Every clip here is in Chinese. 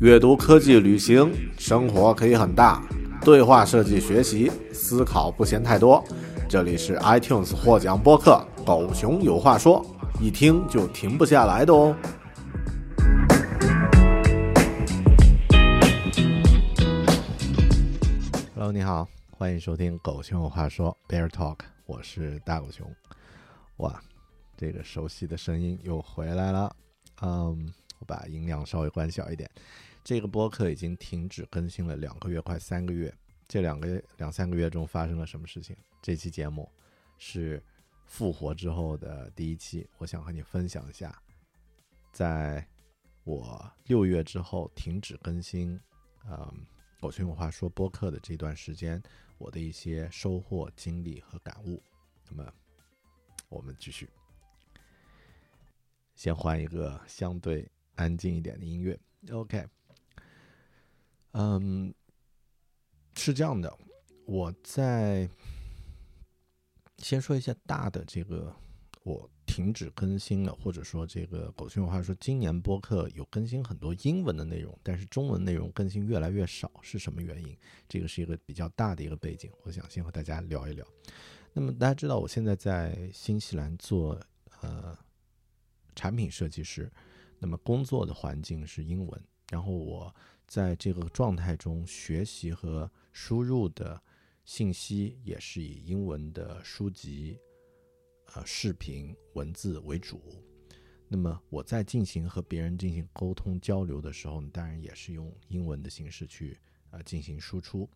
阅读、科技、旅行，生活可以很大。对话设计、学习、思考不嫌太多。这里是 iTunes 获奖播客《狗熊有话说》，一听就停不下来的哦。Hello，你好，欢迎收听《狗熊有话说》Bear Talk，我是大狗熊。哇，这个熟悉的声音又回来了。嗯，我把音量稍微关小一点。这个播客已经停止更新了两个月，快三个月。这两个两三个月中发生了什么事情？这期节目是复活之后的第一期，我想和你分享一下，在我六月之后停止更新，嗯，狗熊有话说播客的这段时间，我的一些收获、经历和感悟。那么，我们继续，先换一个相对安静一点的音乐。OK。嗯，是这样的，我在先说一下大的这个，我停止更新了，或者说这个狗熊有话说，今年播客有更新很多英文的内容，但是中文内容更新越来越少，是什么原因？这个是一个比较大的一个背景，我想先和大家聊一聊。那么大家知道，我现在在新西兰做呃产品设计师，那么工作的环境是英文，然后我。在这个状态中学习和输入的信息也是以英文的书籍、呃视频、文字为主。那么我在进行和别人进行沟通交流的时候，当然也是用英文的形式去呃进行输出。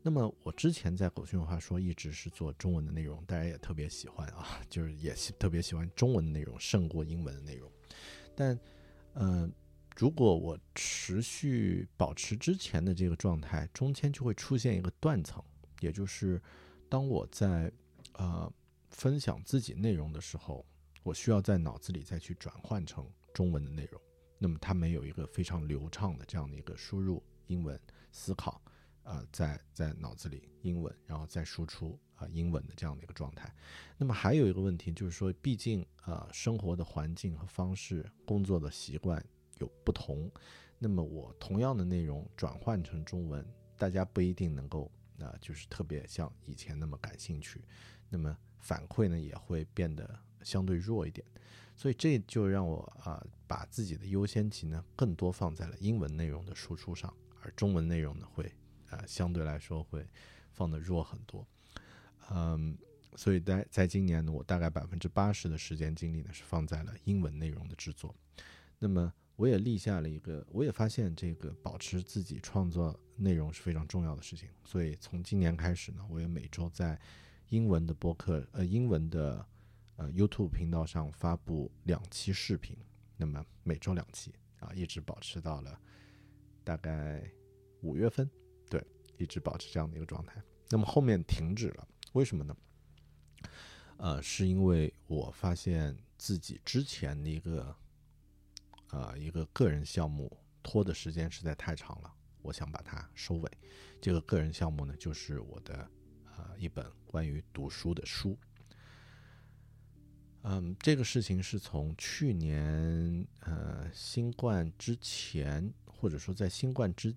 那么我之前在狗熊有话说一直是做中文的内容，大家也特别喜欢啊，就是也特别喜欢中文的内容胜过英文的内容。但，呃。如果我持续保持之前的这个状态，中间就会出现一个断层，也就是当我在呃分享自己内容的时候，我需要在脑子里再去转换成中文的内容，那么它没有一个非常流畅的这样的一个输入英文思考，呃，在在脑子里英文，然后再输出英文的这样的一个状态。那么还有一个问题就是说，毕竟呃生活的环境和方式、工作的习惯。有不同，那么我同样的内容转换成中文，大家不一定能够啊，就是特别像以前那么感兴趣，那么反馈呢也会变得相对弱一点，所以这就让我啊把自己的优先级呢更多放在了英文内容的输出上，而中文内容呢会啊相对来说会放的弱很多，嗯，所以在在今年呢，我大概百分之八十的时间精力呢是放在了英文内容的制作，那么。我也立下了一个，我也发现这个保持自己创作内容是非常重要的事情。所以从今年开始呢，我也每周在英文的播客，呃，英文的呃 YouTube 频道上发布两期视频。那么每周两期啊，一直保持到了大概五月份，对，一直保持这样的一个状态。那么后面停止了，为什么呢？呃，是因为我发现自己之前的一个。啊一个个人项目拖的时间实在太长了，我想把它收尾。这个个人项目呢，就是我的啊一本关于读书的书。嗯，这个事情是从去年呃新冠之前，或者说在新冠之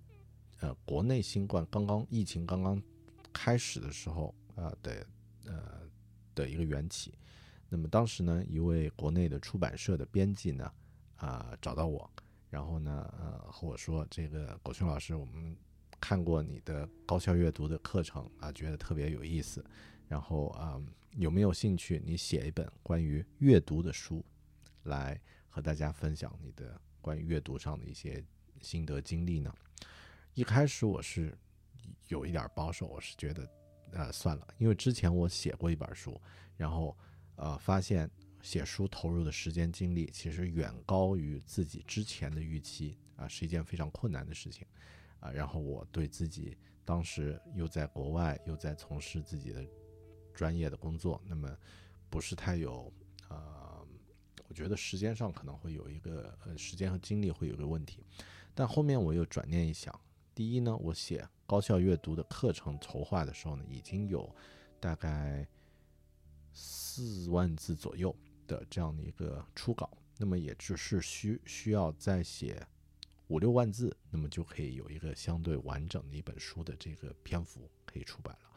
呃国内新冠刚刚疫情刚刚开始的时候啊的呃的一个缘起。那么当时呢，一位国内的出版社的编辑呢啊找到我，然后呢呃和我说，这个狗熊老师，我们看过你的高效阅读的课程啊，觉得特别有意思，然后啊。有没有兴趣？你写一本关于阅读的书，来和大家分享你的关于阅读上的一些心得经历呢？一开始我是有一点保守，我是觉得，呃，算了，因为之前我写过一本书，然后呃，发现写书投入的时间精力其实远高于自己之前的预期啊，是一件非常困难的事情啊。然后我对自己当时又在国外，又在从事自己的。专业的工作，那么不是太有，呃，我觉得时间上可能会有一个，呃，时间和精力会有个问题。但后面我又转念一想，第一呢，我写高效阅读的课程筹划的时候呢，已经有大概四万字左右的这样的一个初稿，那么也只是需需要再写五六万字，那么就可以有一个相对完整的一本书的这个篇幅可以出版了。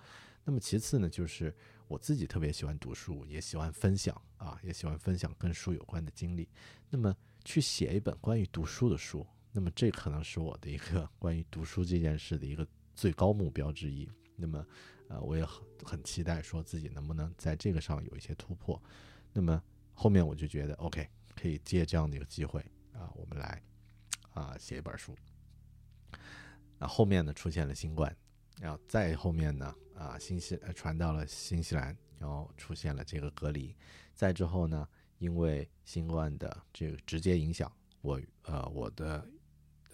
那么其次呢，就是我自己特别喜欢读书，也喜欢分享啊，也喜欢分享跟书有关的经历。那么去写一本关于读书的书，那么这可能是我的一个关于读书这件事的一个最高目标之一。那么，呃，我也很很期待说自己能不能在这个上有一些突破。那么后面我就觉得，OK，可以借这样的一个机会啊，我们来啊写一本书。那后面呢，出现了新冠。然后再后面呢，啊，新西传到了新西兰，然后出现了这个隔离。再之后呢，因为新冠的这个直接影响，我呃我的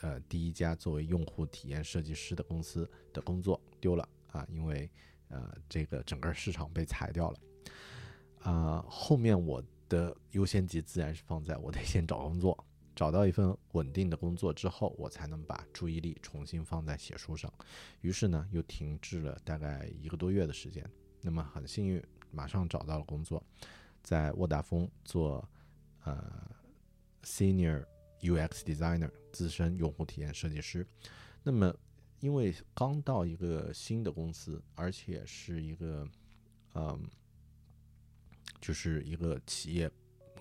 呃第一家作为用户体验设计师的公司的工作丢了啊，因为呃这个整个市场被裁掉了。啊，后面我的优先级自然是放在我得先找工作。找到一份稳定的工作之后，我才能把注意力重新放在写书上。于是呢，又停滞了大概一个多月的时间。那么很幸运，马上找到了工作，在沃达丰做呃 Senior UX Designer，资深用户体验设计师。那么因为刚到一个新的公司，而且是一个嗯，就是一个企业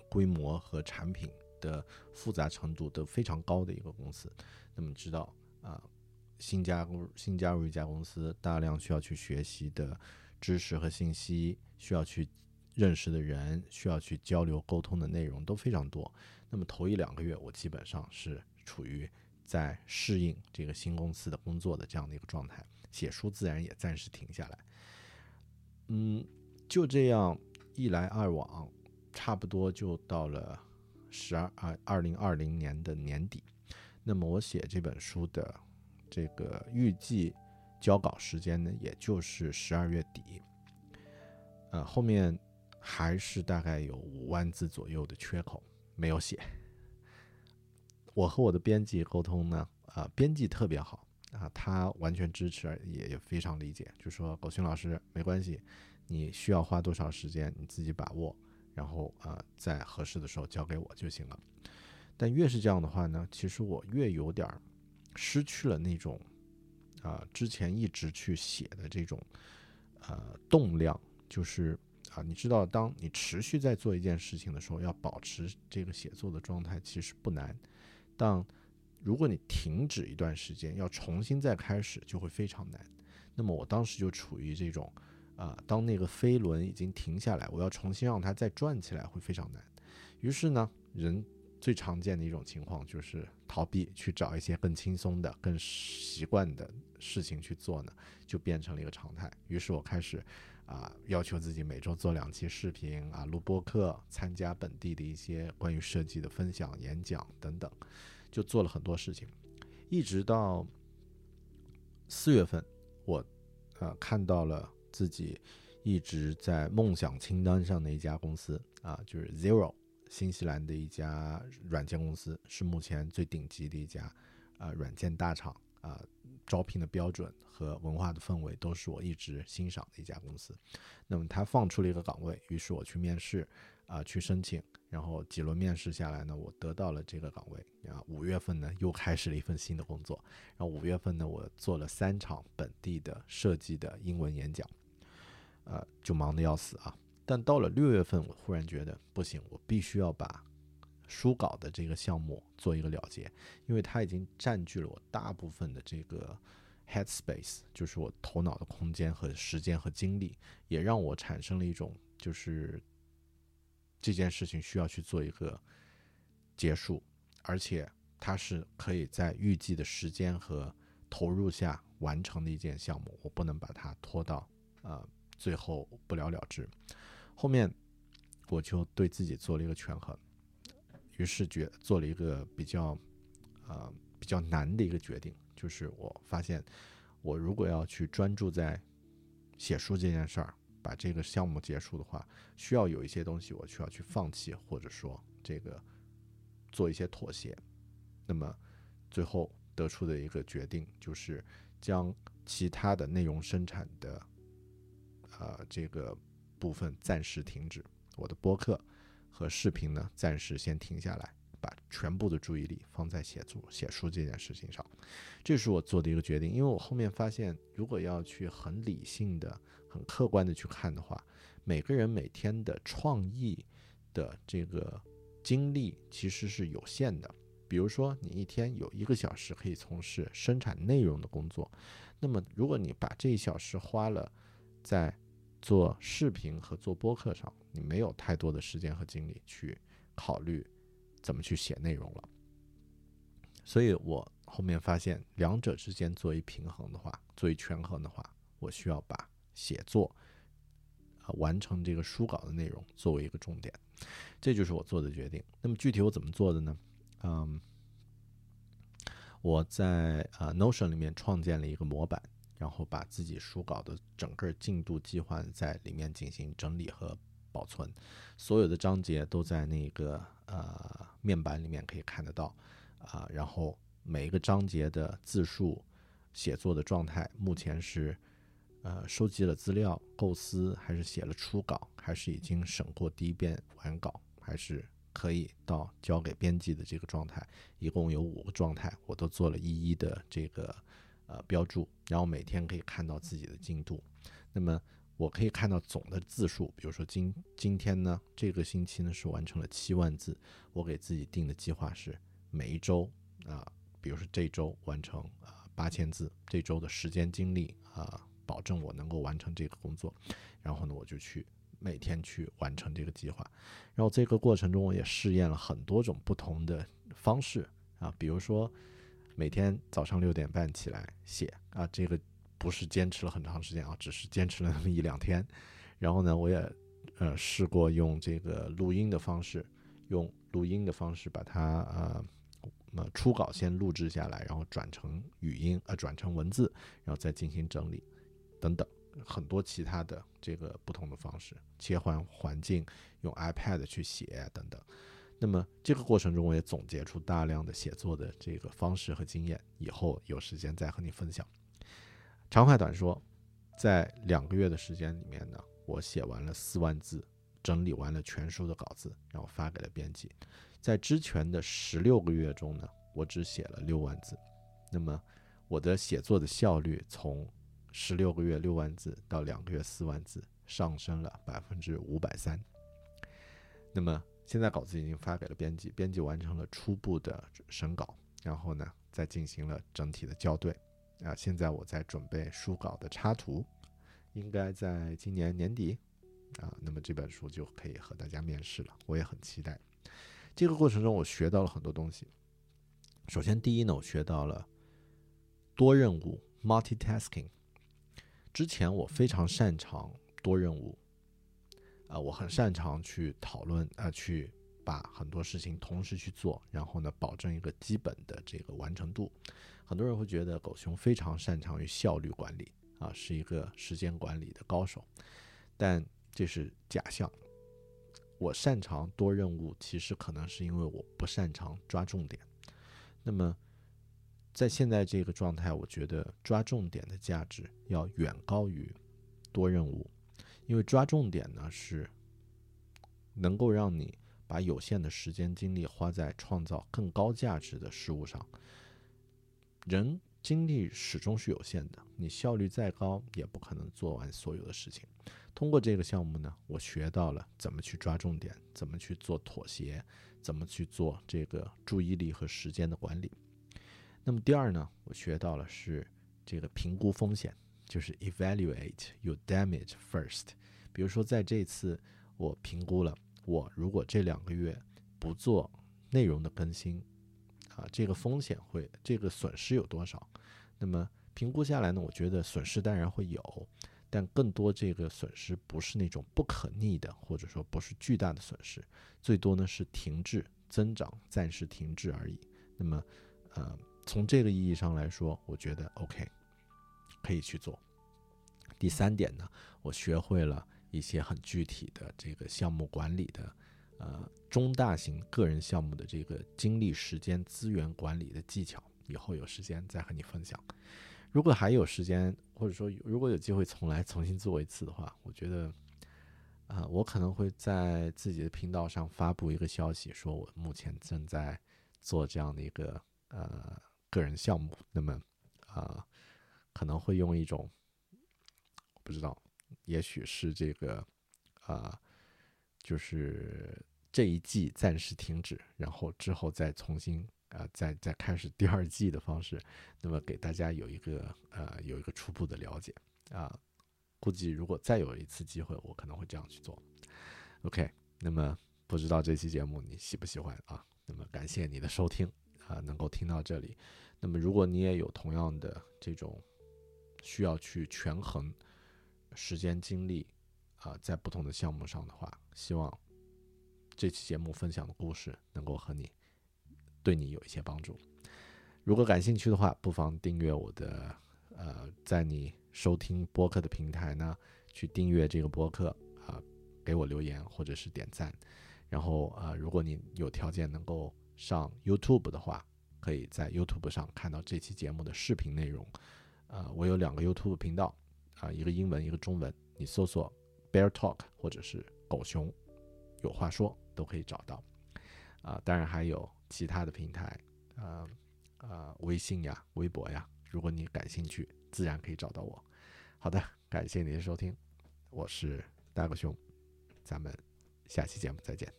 规模和产品。的复杂程度都非常高的一个公司，那么知道啊，新加入新加入一家公司，大量需要去学习的知识和信息，需要去认识的人，需要去交流沟通的内容都非常多。那么头一两个月，我基本上是处于在适应这个新公司的工作的这样的一个状态，写书自然也暂时停下来。嗯，就这样一来二往，差不多就到了。十二啊，二零二零年的年底，那么我写这本书的这个预计交稿时间呢，也就是十二月底。呃，后面还是大概有五万字左右的缺口没有写。我和我的编辑沟通呢，啊，编辑特别好啊，他完全支持，也也非常理解，就说狗熊老师没关系，你需要花多少时间你自己把握。然后啊，在合适的时候交给我就行了。但越是这样的话呢，其实我越有点失去了那种啊之前一直去写的这种呃动量。就是啊，你知道，当你持续在做一件事情的时候，要保持这个写作的状态其实不难。但如果你停止一段时间，要重新再开始就会非常难。那么我当时就处于这种。啊，当那个飞轮已经停下来，我要重新让它再转起来会非常难。于是呢，人最常见的一种情况就是逃避，去找一些更轻松的、更习惯的事情去做呢，就变成了一个常态。于是我开始啊，要求自己每周做两期视频啊，录播课，参加本地的一些关于设计的分享、演讲等等，就做了很多事情，一直到四月份，我呃看到了。自己一直在梦想清单上的一家公司啊，就是 Zero 新西兰的一家软件公司，是目前最顶级的一家啊软件大厂啊，招聘的标准和文化的氛围都是我一直欣赏的一家公司。那么他放出了一个岗位，于是我去面试啊，去申请，然后几轮面试下来呢，我得到了这个岗位啊。五月份呢，又开始了一份新的工作，然后五月份呢，我做了三场本地的设计的英文演讲，呃，就忙得要死啊。但到了六月份，我忽然觉得不行，我必须要把书稿的这个项目做一个了结，因为它已经占据了我大部分的这个 head space，就是我头脑的空间和时间和精力，也让我产生了一种就是这件事情需要去做一个结束，而且它是可以在预计的时间和投入下完成的一件项目，我不能把它拖到呃最后不了了之。后面我就对自己做了一个权衡，于是决做了一个比较呃比较难的一个决定，就是我发现我如果要去专注在写书这件事儿，把这个项目结束的话，需要有一些东西我需要去放弃，或者说这个做一些妥协。那么最后得出的一个决定就是将其他的内容生产的呃这个。部分暂时停止，我的播客和视频呢，暂时先停下来，把全部的注意力放在写作、写书这件事情上。这是我做的一个决定，因为我后面发现，如果要去很理性的、很客观的去看的话，每个人每天的创意的这个精力其实是有限的。比如说，你一天有一个小时可以从事生产内容的工作，那么如果你把这一小时花了在做视频和做播客上，你没有太多的时间和精力去考虑怎么去写内容了。所以我后面发现，两者之间做一平衡的话，做一权衡的话，我需要把写作啊完成这个书稿的内容作为一个重点，这就是我做的决定。那么具体我怎么做的呢？嗯，我在啊 Notion 里面创建了一个模板。然后把自己书稿的整个进度计划在里面进行整理和保存，所有的章节都在那个呃面板里面可以看得到啊。然后每一个章节的字数、写作的状态，目前是呃收集了资料、构思，还是写了初稿，还是已经审过第一遍完稿，还是可以到交给编辑的这个状态，一共有五个状态，我都做了一一的这个。呃，标注，然后每天可以看到自己的进度。那么我可以看到总的字数，比如说今今天呢，这个星期呢是完成了七万字。我给自己定的计划是每一周啊，比如说这周完成啊八千字，这周的时间精力啊，保证我能够完成这个工作。然后呢，我就去每天去完成这个计划。然后这个过程中，我也试验了很多种不同的方式啊，比如说。每天早上六点半起来写啊，这个不是坚持了很长时间啊，只是坚持了那么一两天。然后呢，我也呃试过用这个录音的方式，用录音的方式把它呃呃初稿先录制下来，然后转成语音呃转成文字，然后再进行整理等等很多其他的这个不同的方式，切换环境，用 iPad 去写等等。那么这个过程中，我也总结出大量的写作的这个方式和经验，以后有时间再和你分享。长话短说，在两个月的时间里面呢，我写完了四万字，整理完了全书的稿子，然后发给了编辑。在之前的十六个月中呢，我只写了六万字。那么我的写作的效率从十六个月六万字到两个月四万字，上升了百分之五百三。那么。现在稿子已经发给了编辑，编辑完成了初步的审稿，然后呢，再进行了整体的校对。啊，现在我在准备书稿的插图，应该在今年年底，啊，那么这本书就可以和大家面世了。我也很期待。这个过程中，我学到了很多东西。首先，第一呢，我学到了多任务 （multitasking）。之前我非常擅长多任务。啊，我很擅长去讨论，啊，去把很多事情同时去做，然后呢，保证一个基本的这个完成度。很多人会觉得狗熊非常擅长于效率管理，啊，是一个时间管理的高手，但这是假象。我擅长多任务，其实可能是因为我不擅长抓重点。那么，在现在这个状态，我觉得抓重点的价值要远高于多任务，因为抓重点呢是能够让你把有限的时间精力花在创造更高价值的事物上。人精力始终是有限的，你效率再高，也不可能做完所有的事情。通过这个项目呢，我学到了怎么去抓重点，怎么去做妥协，怎么去做这个注意力和时间的管理。那么第二呢，我学到了是这个评估风险，就是 evaluate your damage first。比如说在这次我评估了，我如果这两个月不做内容的更新，啊，这个风险会，这个损失有多少？那么评估下来呢，我觉得损失当然会有，但更多这个损失不是那种不可逆的，或者说不是巨大的损失，最多呢是停滞增长，暂时停滞而已。那么，呃，从这个意义上来说，我觉得 OK，可以去做。第三点呢，我学会了一些很具体的这个项目管理的。呃，中大型个人项目的这个精力、时间、资源管理的技巧，以后有时间再和你分享。如果还有时间，或者说如果有机会重来重新做一次的话，我觉得，啊，我可能会在自己的频道上发布一个消息，说我目前正在做这样的一个呃个人项目。那么，啊，可能会用一种不知道，也许是这个啊。就是这一季暂时停止，然后之后再重新啊，再再开始第二季的方式，那么给大家有一个呃有一个初步的了解啊。估计如果再有一次机会，我可能会这样去做。OK，那么不知道这期节目你喜不喜欢啊？那么感谢你的收听啊，能够听到这里。那么如果你也有同样的这种需要去权衡时间精力。啊，在不同的项目上的话，希望这期节目分享的故事能够和你对你有一些帮助。如果感兴趣的话，不妨订阅我的呃，在你收听播客的平台呢，去订阅这个播客啊，给我留言或者是点赞。然后啊，如果你有条件能够上 YouTube 的话，可以在 YouTube 上看到这期节目的视频内容。啊，我有两个 YouTube 频道啊，一个英文，一个中文，你搜索。Bear Talk，或者是狗熊有话说，都可以找到。啊，当然还有其他的平台，啊啊，微信呀、微博呀，如果你感兴趣，自然可以找到我。好的，感谢您的收听，我是大狗熊，咱们下期节目再见，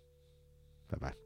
拜拜。